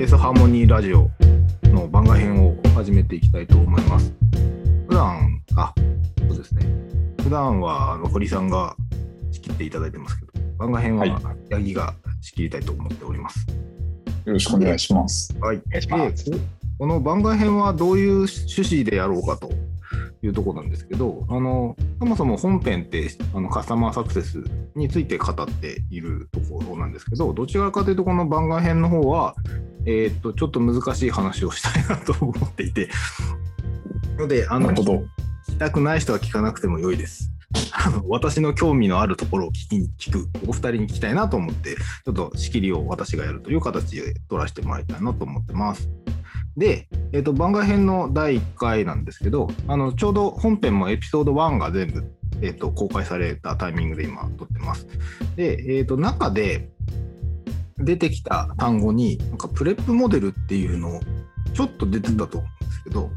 ケースハーモニーラジオの番外編を始めていきたいと思います。普段、あ、そうですね。普段はあの堀さんが仕切っていただいてますけど、番外編ははい八木が仕切りたいと思っております。よろしくお願いします。はい。お願いしますこの番外編はどういう趣旨でやろうかというところなんですけど、あのそもそも本編ってあのカスタマーサクセスについて語っているところなんですけど、どちらかというとこの番外編の方は、えーっとちょっと難しい話をしたいなと思っていて、ので、あの。聞きたくない人は聞かなくても良いです。私の興味のあるところを聞きに聞く、お二人に聞きたいなと思って、ちょっと仕切りを私がやるという形で取らせてもらいたいなと思ってます。で、えっと番外編の第1回なんですけど、あのちょうど本編もエピソード1が全部、えっと公開されたタイミングで今撮ってます。で、えっと中で出てきた単語に、なんかプレップモデルっていうのをちょっと出てたと思うんですけど、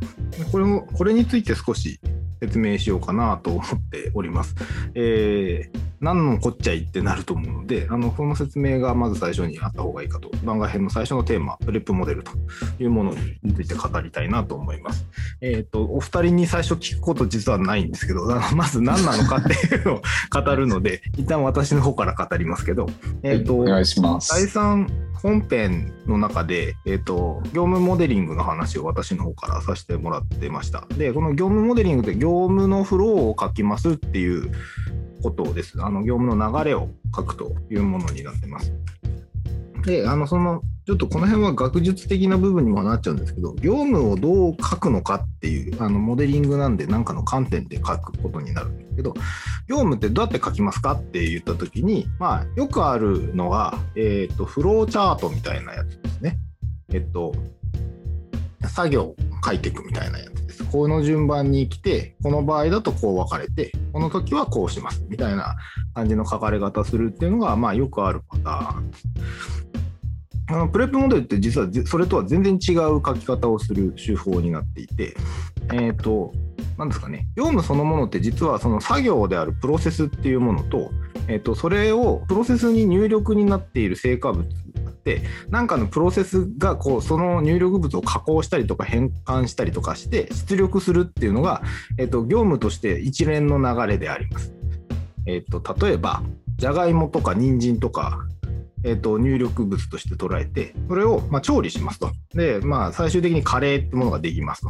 これもこれについて少し説明しようかなと思っております。えー何のこっちゃいってなると思うので、あのその説明がまず最初にあった方がいいかと、番外編の最初のテーマ、プレップモデルというものについて語りたいなと思います。えっ、と、お二人に最初聞くこと実はないんですけど、まず何なのかっていうのを 語るので、一旦私の方から語りますけど、えっ、と、お願いします。第3本編の中で、えっと業務モデリングの話を私の方からさせてもらってました。で、この業務モデリングで業務のフローを書きますっていうことです。あの業務の流れを書くというものになってます。で、あのそのちょっとこの辺は学術的な部分にもなっちゃうんですけど、業務をどう書くのかっていう、あのモデリングなんで、何かの観点で書くことになるんですけど、業務ってどうやって書きますかって言ったときに、まあ、よくあるのが、えっ、と、フローチャートみたいなやつですね。えっと、作業を書いていくみたいなやつです。この順番に来て、この場合だとこう分かれて、この時はこうしますみたいな感じの書かれ方するっていうのが、まあ、よくあるパターン。あのプレップモデルって実はそれとは全然違う書き方をする手法になっていて、えっ、と、なんですかね、業務そのものって実はその作業であるプロセスっていうものと、えっと、それをプロセスに入力になっている成果物があって、なんかのプロセスがこうその入力物を加工したりとか変換したりとかして出力するっていうのが、えっと、業務として一連の流れであります。えっと、例えば、じゃがいもとか人参とか、えっと入力物として捉えて、それをまあ調理しますと。で、まあ、最終的にカレーってものができますと。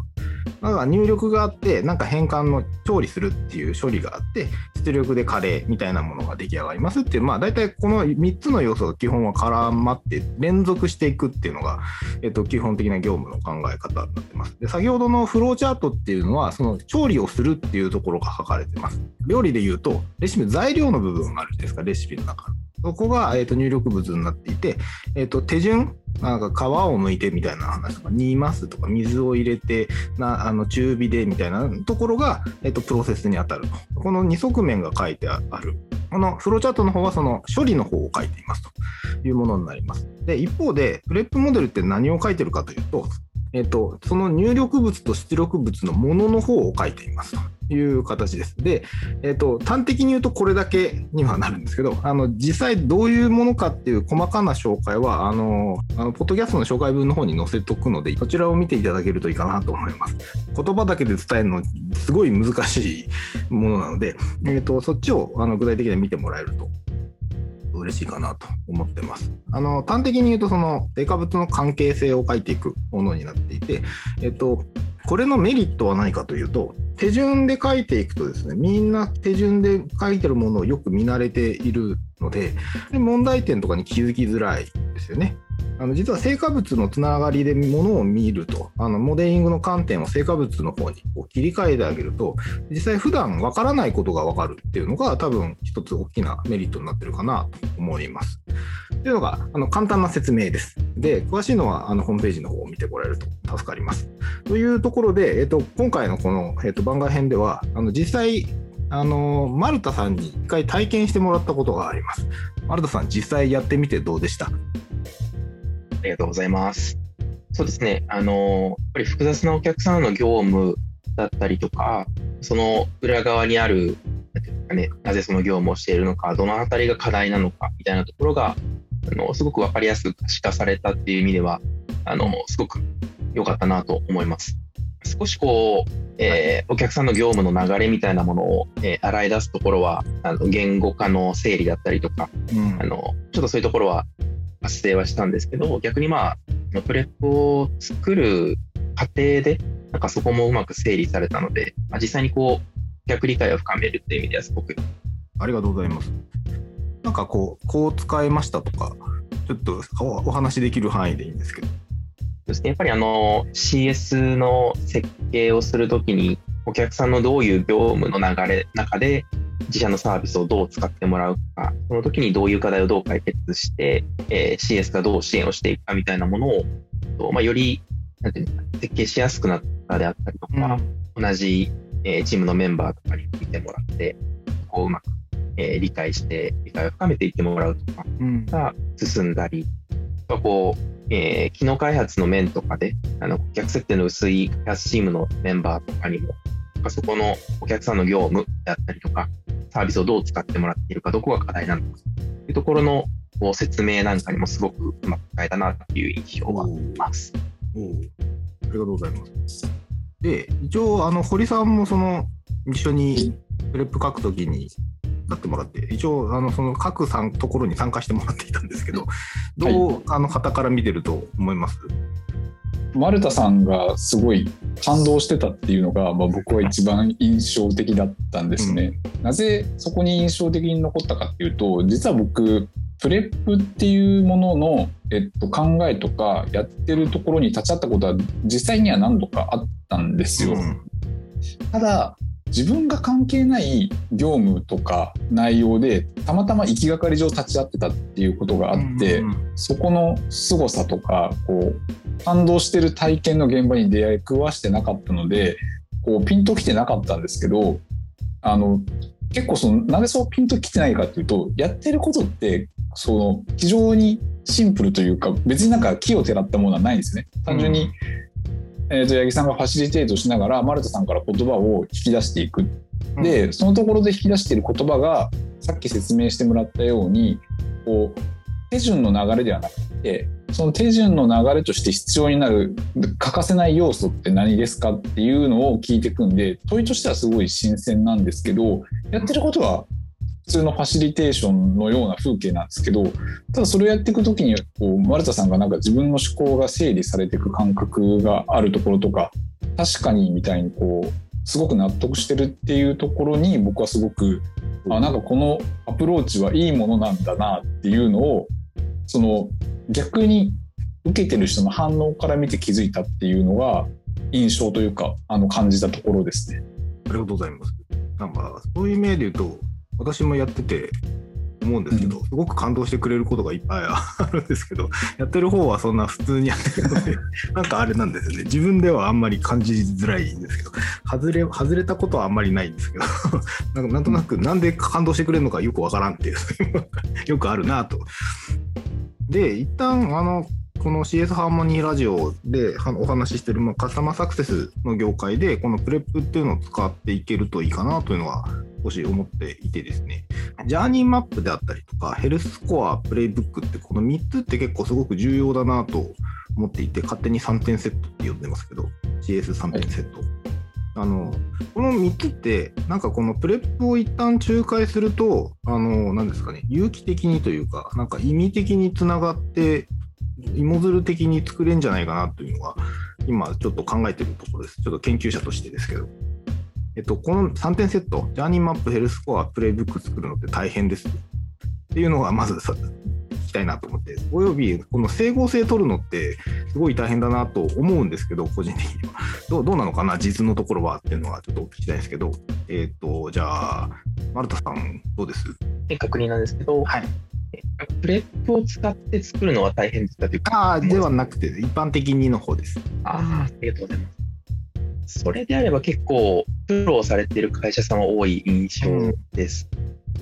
だから入力があって、なんか変換の調理するっていう処理があって、出力でカレーみたいなものが出来上がりますっていう、まあ大体この3つの要素が基本は絡まって連続していくっていうのが、えっと、基本的な業務の考え方になってます。で、先ほどのフローチャートっていうのは、その調理をするっていうところが書かれてます。料理で言うと、レシピ、材料の部分があるじゃないですか、レシピの中の。そこが、えっと入力物になっていて、えっと手順、なんか皮を剥いてみたいな話とか、煮ますとか、水を入れて、なあの中火でみたいなところが、えっとプロセスに当たると。この2側面が書いてある。このフローチャートの方はその処理の方を書いていますというものになります。で、一方で、プレップモデルって何を書いてるかというと、えっと、その入力物と出力物のものの方を書いていますいう形です。で、えっと、端的に言うとこれだけにはなるんですけど、あの実際どういうものかっていう細かな紹介は、あの、あのポッドキャストの紹介文の方に載せとくので、そちらを見ていただけるといいかなと思います。言葉だけで伝えるの、すごい難しいものなので、えっと、そっちをあの具体的に見てもらえると嬉しいかなと思ってます。あの端的に言うとその成果物の関係性を書いていくものになっていて、えっとこれのメリットは何かというと手順で書いていくとですねみんな手順で書いてるものをよく見慣れているので問題点とかに気づきづらいですよね。あの実は成果物のつながりでものを見るとあのモデリングの観点を成果物の方にこう切り替えてあげると実際普段わからないことがわかるっていうのが多分一つ大きなメリットになってるかなと思います。というのがあの簡単な説明です。で、詳しいのはあのホームページの方を見てもらえると助かります。というところで、えっと、今回のこの、えっと、番外編ではあの実際あのマルタさんに一回体験してもらったことがあります。マルタさん、実際やってみてどうでした？りがとうございます。そうですね、あの、やっぱり複雑なお客さんの業務だったりとか、その裏側にある、なね、なぜその業務をしているのか、どのあたりが課題なのかみたいなところが、あのすごく分かりやすく可視化されたっていう意味では、あの、すごく良かったなと思います。少しこう、えーお客さんの業務の流れみたいなものを、えー洗い出すところは、あの言語化の整理だったりとか、うんあの、ちょっとそういうところは発生はしたんですけど、逆にまあ、プレップを作る過程で、なんかそこもうまく整理されたので、まあ、実際にこう、逆理解を深めるっていう意味ではすごく、ありがとうございます。なんかこう、こう使えましたとか、ちょっとおお話しできる範囲でいいんですけど。やっぱりあの CS の設計をするときに、お客さんのどういう業務の流れ中で、自社のサービスをどう使ってもらうか、その時にどういう課題をどう解決して、えー CS がどう支援をしていくかみたいなものを、とまあ、よりなんていう設計しやすくなったであったりとか、同じ、えーチームのメンバーとかに見てもらって、こううまく、えー理解して、理解を深めていってもらうとかうん。が進んだり、あとはこう、えー機能開発の面とかで、あの、顧客設定の薄い開発チームのメンバーとかにも、そこのお客さんの業務であったりとか、サービスをどう使ってもらっているか、どこが課題なのか、というところのこう説明なんかにもすごくうまく使えたなっていう印象はあります。おおありがとうございます。で、一応、あの堀さんもその一緒にプレップ書くときになってもらって、一応、あのその各さんところに参加してもらっていたんですけど、どう、あの方から見てると思います？マルタさんがすごい感動してたっていうのが、まあ、僕は一番印象的だったんですね。なぜそこに印象的に残ったかっていうと実は僕プレップっていうものの、えっと、考えとかやってるところに立ち会ったことは実際には何度かあったんですよ。うんただ自分が関係ない業務とか内容でたまたま行きがかり上立ち会ってたっていうことがあって、うんそこの凄さとかこう感動してる体験の現場に出会い食わしてなかったのでこうピンときてなかったんですけどあの結構そのなぜそうピンときてないかっていうとやってることってその非常にシンプルというか別になんか木をてらったものはないんですね。単純に、えー、と八木さんがファシリテートしながら丸田さんから言葉を引き出していく。でそのところで引き出している言葉がさっき説明してもらったようにこう手順の流れではなくてその手順の流れとして必要になる欠かせない要素って何ですかっていうのを聞いていくんで問いとしてはすごい新鮮なんですけどやってることは普通のファシリテーションのような風景なんですけどただそれをやっていく時にこう丸田さんがなんか自分の思考が整理されていく感覚があるところとか確かにみたいにこうすごく納得してるっていうところに僕はすごくあなんかこのアプローチはいいものなんだなっていうのをその逆に受けてる人の反応から見て気づいたっていうのが印象というかあの感じたところですね。ありがとうございます。なんか、そういう意味で言うと、私もやってて思うんですけど、すごく感動してくれることがいっぱい あるんですけど、やってる方はそんな普通にやってるので、なんかあれなんですよね。自分ではあんまり感じづらいんですけど、外れ、外れたことはあんまりないんですけど、なんかなんとなくなんで感動してくれるのかよくわからんっていう、よくあるなと。で、一旦、あの、この CS ハーモニーラジオではお話ししてる、まあ、カスタマーサクセスの業界で、この PREP っていうのを使っていけるといいかなというのは少し思っていてですね、ジャーニーマップであったりとか、ヘルススコア、プレイブックって、この3つって結構すごく重要だなと思っていて、勝手に3点セットって呼んでますけど、 CS 3点セット。あのこの3つって、なんかこの PREP を一旦仲介すると、あの、なんですかね、有機的にというか、なんか意味的につながって、芋づる的に作れんじゃないかなというのが、今ちょっと考えてるところです。ちょっと研究者としてですけど。えっと、この3点セット、ジャーニーマップ、ヘルスコア、プレイブック作るのって大変です。っていうのがまずさ聞きたいなと思って、およびこの整合性取るのってすごい大変だなと思うんですけど、個人的には。どうどうなのかな、実のところはっていうのはちょっとお聞きしたいんですけど、えっ、と、じゃあ、丸田さん、どうです？で確認なんですけど、はいえプレップを使って作るのは大変ですかというか、ああ、ではなくて、一般的にの方です。ああ、ありがとうございます。それであれば結構苦労されている会社さんは多い印象です。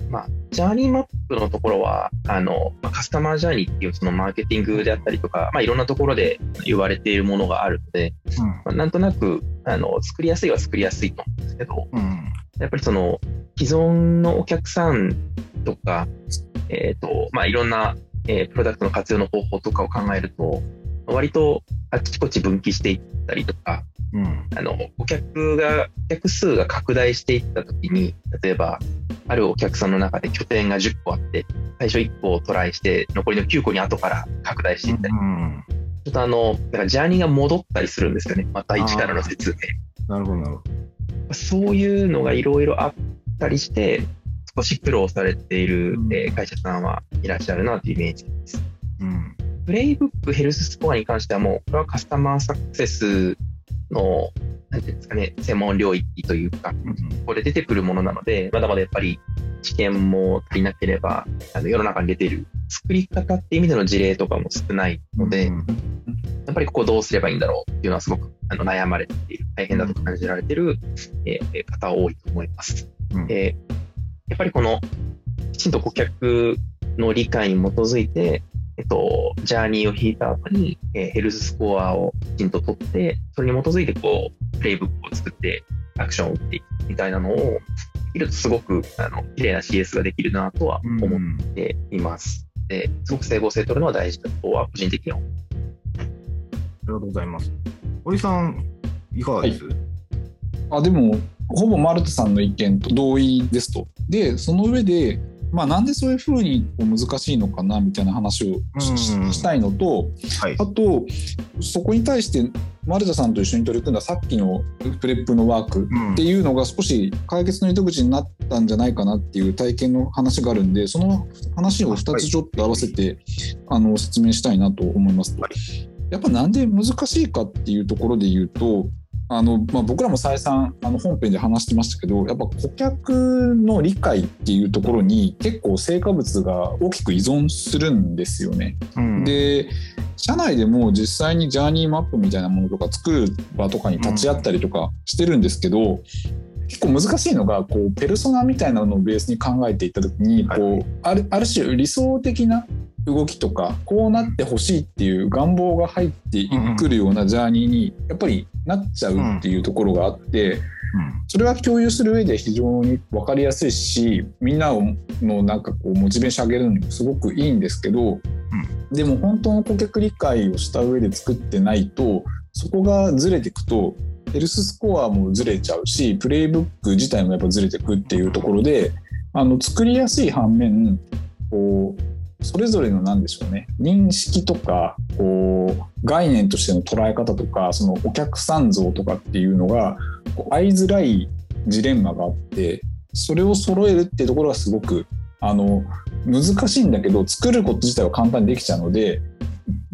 まあ、ジャーニーマップのところは、あの、まあカスタマージャーニーっていうそのマーケティングであったりとか、まあ、いろんなところで言われているものがあるので、うんまあ、なんとなく、あの、作りやすいは作りやすいと思うんですけど、うんやっぱりその既存のお客さんとか、えっ、と、まあ、いろんな、えープロダクトの活用の方法とかを考えると、割とあちこち分岐していったりとか、うん。あの、顧客が、顧客数が拡大していったときに、例えば、あるお客さんの中で拠点が10個あって、最初1個をトライして、残りの9個に後から拡大していったり、うん。ちょっとあの、なんかジャーニーが戻ったりするんですよね。また一からの説明。なるほど、なるほど。そういうのがいろいろあったりして、少し苦労されている、うんえー会社さんはいらっしゃるなというイメージです。うん。プレイブックヘルススコアに関してはもう、これはカスタマーサクセスの、なんていうんですかね、専門領域というか、ここで出てくるものなので、まだまだやっぱり知見も足りなければ、あの世の中に出ている作り方っていう意味での事例とかも少ないので、うんやっぱりここどうすればいいんだろうっていうのはすごくあの悩まれている、大変だと感じられている、えー方は多いと思います。うんでやっぱりこのきちんと顧客の理解に基づいて、えっと、ジャーニーを引いた後に、えーヘルススコアをきちんと取って、それに基づいてこう、プレイブックを作ってアクションを打っていくみたいなのを、できるとすごく、あの、綺麗な CS ができるなとは思っています。で、すごく整合性取るのは大事だとは個人的には思いますありがとうございます。堀さん、いかがです、あでもほぼマルトさんの意見と同意ですと。でその上で、まあ、なんでそういうふうに難しいのかなみたいな話をし,、たいのとはいあ。とそこに対してマルタさんと一緒に取り組んださっきのプレップのワークうんっていうのが少し解決の糸口になったんじゃないかなっていう体験の話があるんでその話を2つちょっと合わせて、あの説明したいなと思いますと。はいやっぱなんで難しいかっていうところで言うとあの、まあ、僕らも再三あの本編で話してましたけどやっぱ顧客の理解っていうところに結構成果物が大きく依存するんですよね。うん、で社内でも実際にジャーニーマップみたいなものとか作る場とかに立ち会ったりとかしてるんですけど、結構難しいのがこうペルソナみたいなのをベースに考えていった時にこう、はいあるある種理想的な動きとかこうなってほしいっていう願望が入ってくるようなジャーニーにやっぱりなっちゃうっていうところがあって。それは共有する上で非常に分かりやすいしみんなをのなんかこうモチベーション上げるのにもすごくいいんですけど、でも本当の顧客理解をした上で作ってないとそこがずれていくとヘルススコアもずれちゃうしプレイブック自体もやっぱずれていくっていうところであの作りやすい反面こうそれぞれの何でしょうね認識とかこう概念としての捉え方とかそのお客さん像とかっていうのがこう合いづらいジレンマがあってそれを揃えるっていうところがすごくあの難しいんだけど作ること自体は簡単にできちゃうので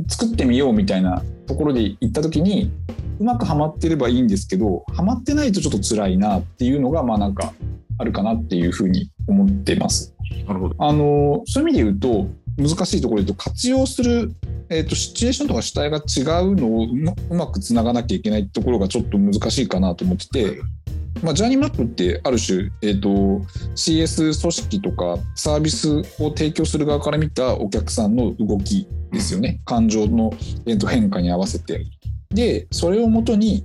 作ってみようみたいなところで行った時にうまくはまってればいいんですけどはまってないとちょっと辛いなっていうのがまあなんかあるかなっていうふうに思ってます。なるほど。あのそういう意味で言うと難しいところで言うと活用する、えー、とシチュエーションとか主体が違うのをうまくつながなきゃいけないところがちょっと難しいかなと思ってて、まあ、ジャーニーマップってある種、えー、と CS 組織とかサービスを提供する側から見たお客さんの動きですよね感情の、えー、と変化に合わせて。でそれをもとに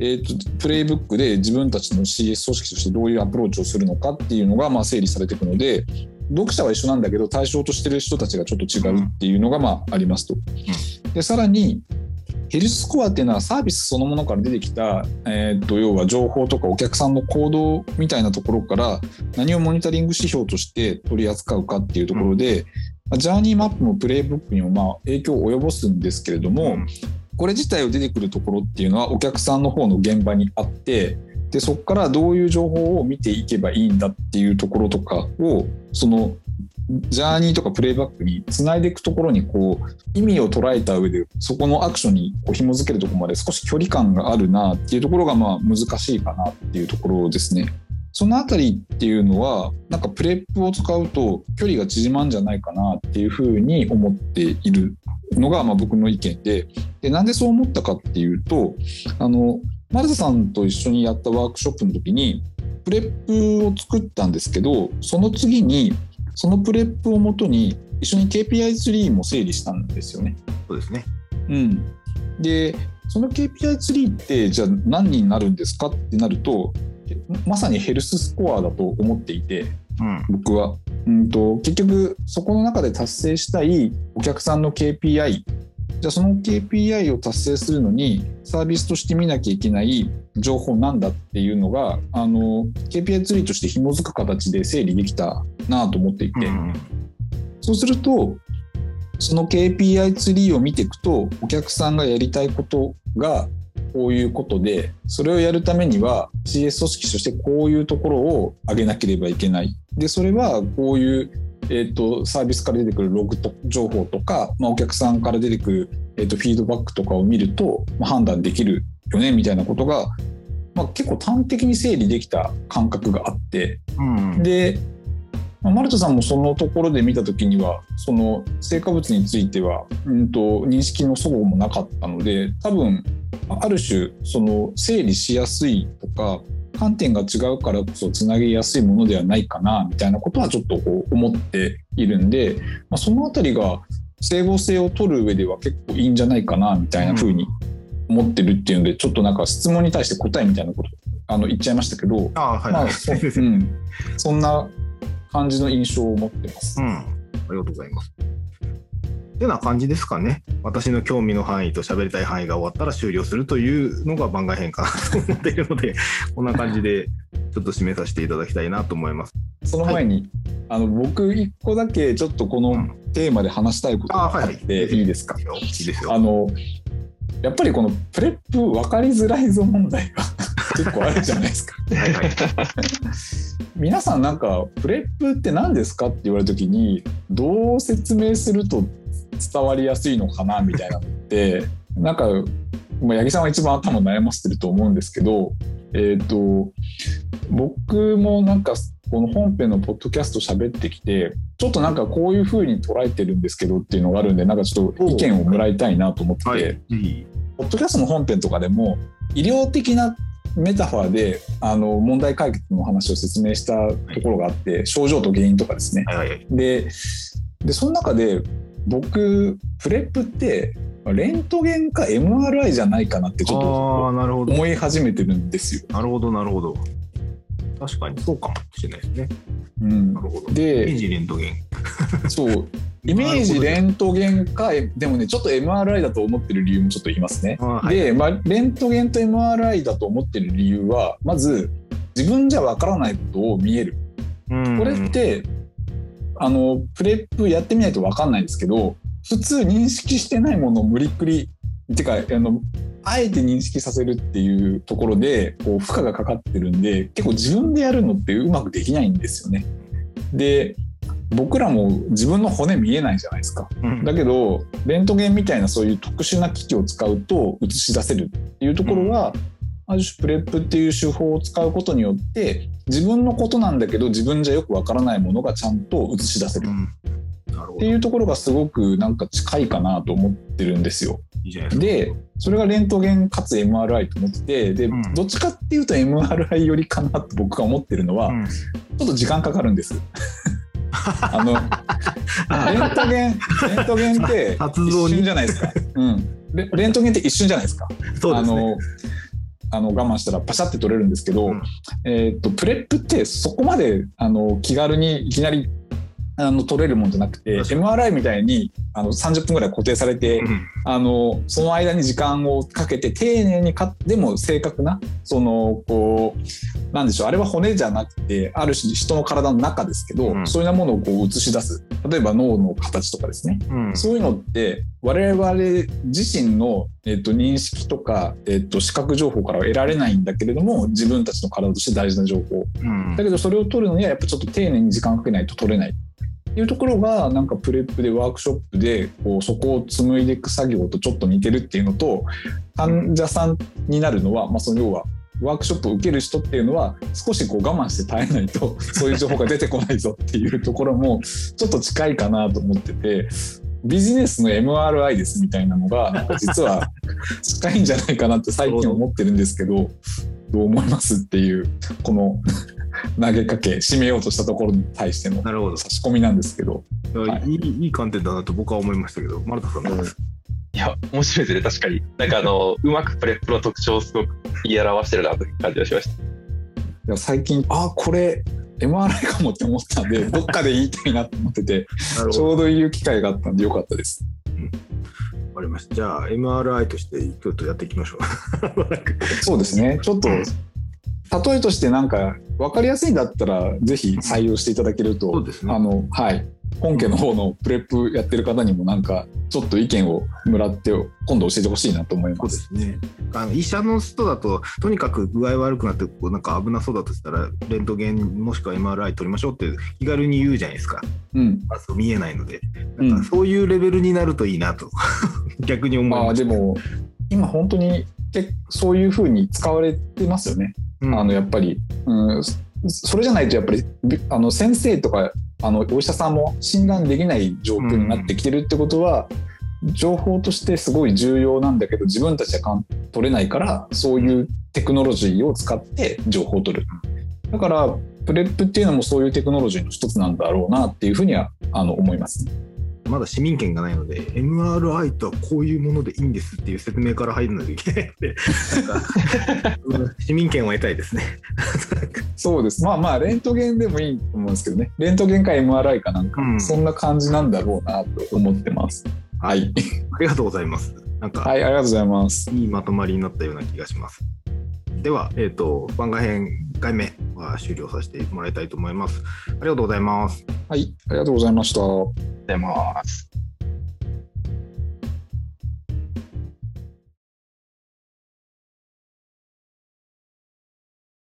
えー、とプレイブックで自分たちの CS 組織としてどういうアプローチをするのかっていうのがまあ整理されていくので読者は一緒なんだけど対象としてる人たちがちょっと違うっていうのがまあありますと。でさらにヘルススコアっていうのはサービスそのものから出てきた、えー、と要は情報とかお客さんの行動みたいなところから何をモニタリング指標として取り扱うかっていうところで、ジャーニーマップもプレイブックにもまあ影響を及ぼすんですけれども、これ自体を出てくるところっていうのはお客さんの方の現場にあってでそこからどういう情報を見ていけばいいんだっていうところとかをそのジャーニーとかプレイバックにつないでいくところにこう意味を捉えた上でそこのアクションにこう紐づけるとこまで少し距離感があるなっていうところがまあ難しいかなっていうところですね。そのあたりっていうのはなんかプレップを使うと距離が縮まんじゃないかなっていうふうに思っているのがまあ僕の意見ででなんでそう思ったかっていうとあの丸田さんと一緒にやったワークショップの時にプレップを作ったんですけどその次にそのプレップをもとに一緒に KPI ツリーも整理したんですよね。そうですね。うん、でその KPI ツリーってじゃあ何になるんですかってなるとまさにヘルススコアだと思っていてうん。僕は、うん、と結局そこの中で達成したいお客さんの KPI じじゃあその KPI を達成するのにサービスとして見なきゃいけない情報なんだっていうのがあの KPI ツリーとして紐づく形で整理できたなと思っていて、うんそうするとその KPI ツリーを見ていくとお客さんがやりたいことがこういうことでそれをやるためには CS 組織としてこういうところを上げなければいけない。でそれはこういう、えー、とサービスから出てくるログと情報とか、まあ、お客さんから出てくる、えー、とフィードバックとかを見ると、まあ、判断できるよねみたいなことが、まあ、結構端的に整理できた感覚があって。うん。で、まあマルトさんもそのところで見た時にはその成果物については、うん、と認識の齟齬もなかったので多分ある種その整理しやすいとか観点が違うからこそつなげやすいものではないかなみたいなことはちょっとこう思っているんで、まあ、そのあたりが整合性を取る上では結構いいんじゃないかなみたいな風に思ってるっていうのでちょっとなんか質問に対して答えみたいなことあの言っちゃいましたけど、はい、まあはいそうん、そんな感じの印象を持ってます。うん、ありがとうございます。ってな感じですかね。私の興味の範囲と喋りたい範囲が終わったら終了するというのが番外編かなと思っているので、こんな感じでちょっと締めさせていただきたいなと思います。その前に、あの僕一個だけちょっとこのうんテーマで話したいことがあっていいですか？いいですよ。あのやっぱりこのプレップ分かりづらいぞ問題が結構あるじゃないですか。はいはい。皆さんなんかプレップって何ですかって言われた時にどう説明すると伝わりやすいのかなみたいなのってなんか、まあ、八木さんは一番頭悩ませてると思うんですけど、えっ、と僕もなんかこの本編のポッドキャスト喋ってきてちょっとなんかこういう風に捉えてるんですけどっていうのがあるんでなんかちょっと意見をもらいたいなと思って、はい。ぜひ。ポッドキャストの本編とかでも医療的なメタファーであの問題解決の話を説明したところがあって、症状と原因とかですね。はいはいはい。ででその中で僕プレップってレントゲンか MRI じゃないかなってちょっと。思い始めてるんですよ。なるほど、なるほど。確かにそうかもしれないですね。うん、なるほど。イメージでレントゲン。そうイメージレントゲンかでもねちょっと MRI だと思ってる理由もちょっと言いますね。はいで、まあ、レントゲンと MRI だと思ってる理由はまず自分じゃわからないことを見えるうんこれってあのプレップやってみないとわかんないんですけど普通認識してないものを無理くりてかあのあえて認識させるっていうところでこう負荷がかかってるんで結構自分でやるのってうまくできないんですよね。で僕らも自分の骨見えないじゃないですか。うんだけどレントゲンみたいなそういう特殊な機器を使うと映し出せるっていうところは、ある種プレップっていう手法を使うことによって自分のことなんだけど自分じゃよくわからないものがちゃんと映し出せる。っていうところがすごくなんか近いかなと思ってるんですよ。いい。でそれがレントゲンかつ MRI と思っててで、うんどっちかっていうと MRI よりかなと僕が思ってるのは、うんちょっと時間かかるんです。あのレントゲン レントゲンって一瞬じゃないですか。うん。レレントゲンって一瞬じゃないですか。すね。あのあの我慢したらパシャって取れるんですけど、うんえーっとプレップってそこまであの気軽にいきなりあの取れるもんじゃなくて MRI みたいにあの30分ぐらい固定されて、うん。あのその間に時間をかけて丁寧にかでも正確なそのこうなんでしょうあれは骨じゃなくてある種人の体の中ですけど、うん。そういうものをこう映し出す。例えば脳の形とかですね。うん。そういうのって我々自身の、えっと認識とか、えっと視覚情報からは得られないんだけれども自分たちの体として大事な情報。うん。だけどそれを取るのにはやっぱちょっと丁寧に時間をかけないと取れないいうところがなんかプレップでワークショップでこうそこを紡いでいく作業とちょっと似てるっていうのと患者さんになるのは、まあ、その要はワークショップを受ける人っていうのは少しこう我慢して耐えないと そういう情報が出てこないぞっていうところもちょっと近いかなと思っててビジネスの MRI ですみたいなのが実は近いんじゃないかなって最近思ってるんですけどどう思いますっていうこの投げかけ締めようとしたところに対してのなるほど。差し込みなんですけどいやいいいい観点だなと僕は思いましたけど、丸田さんどうですかいや、面白いですね、確かに。なんかあの、うまくプレップの特徴をすごく言い表してるなという感じがしました。いや最近あこれ MRI かもって思ったんで どっかで言いたいなと思ってて。ちょうど言う機会があったんでよかったです。ありがとうりました。じゃあ、MRI としてちょっとやっていきましょう。そうですね。ちょっと、例えとしてなんか分かりやすいんだったら、ぜひ採用していただけると、そうですねあの、はい。本家の方のプレップやってる方にもなんか、ちょっと意見をもらって、今度教えてほしいなと思いそうま。ですすね。あの医者の人だと、とにかく具合悪くなって、こうなんか危なそうだとしたら、レントゲンもしくは MRI 取りましょうって気軽に言うじゃないですか。うん。まず見えないので。うんなんかそういうレベルになるといいなと、逆に思いまます。あでも、今本当に結そういうふうに使われてますよね。うん、あのやっぱり、うん、そそれじゃないとやっぱりびあの先生とかあのお医者さんも診断できない状況になってきてるってことは、情報としてすごい重要なんだけど自分たちは取れないからそういうテクノロジーを使って情報を取る。だからプレップっていうのもそういうテクノロジーの一つなんだろうなっていうふうにはあの思います、ね。まだ市民権がないので、MRI とはこういうものでいいんですっていう説明から入るのでいけないので、市民権を得たいですね。そうです。まあまあ、レントゲンでもいいと思うんですけどね。レントゲンか MRI かなんか、うんそんな感じなんだろうなと思ってます。はい。ありがとうございます。なんか、はい、ありがとうございます。いいまとまりになったような気がします。では、えっ、と、番外編1回目は終了させてもらいたいと思います。ありがとうございます。はい、ありがとうございました。ございます。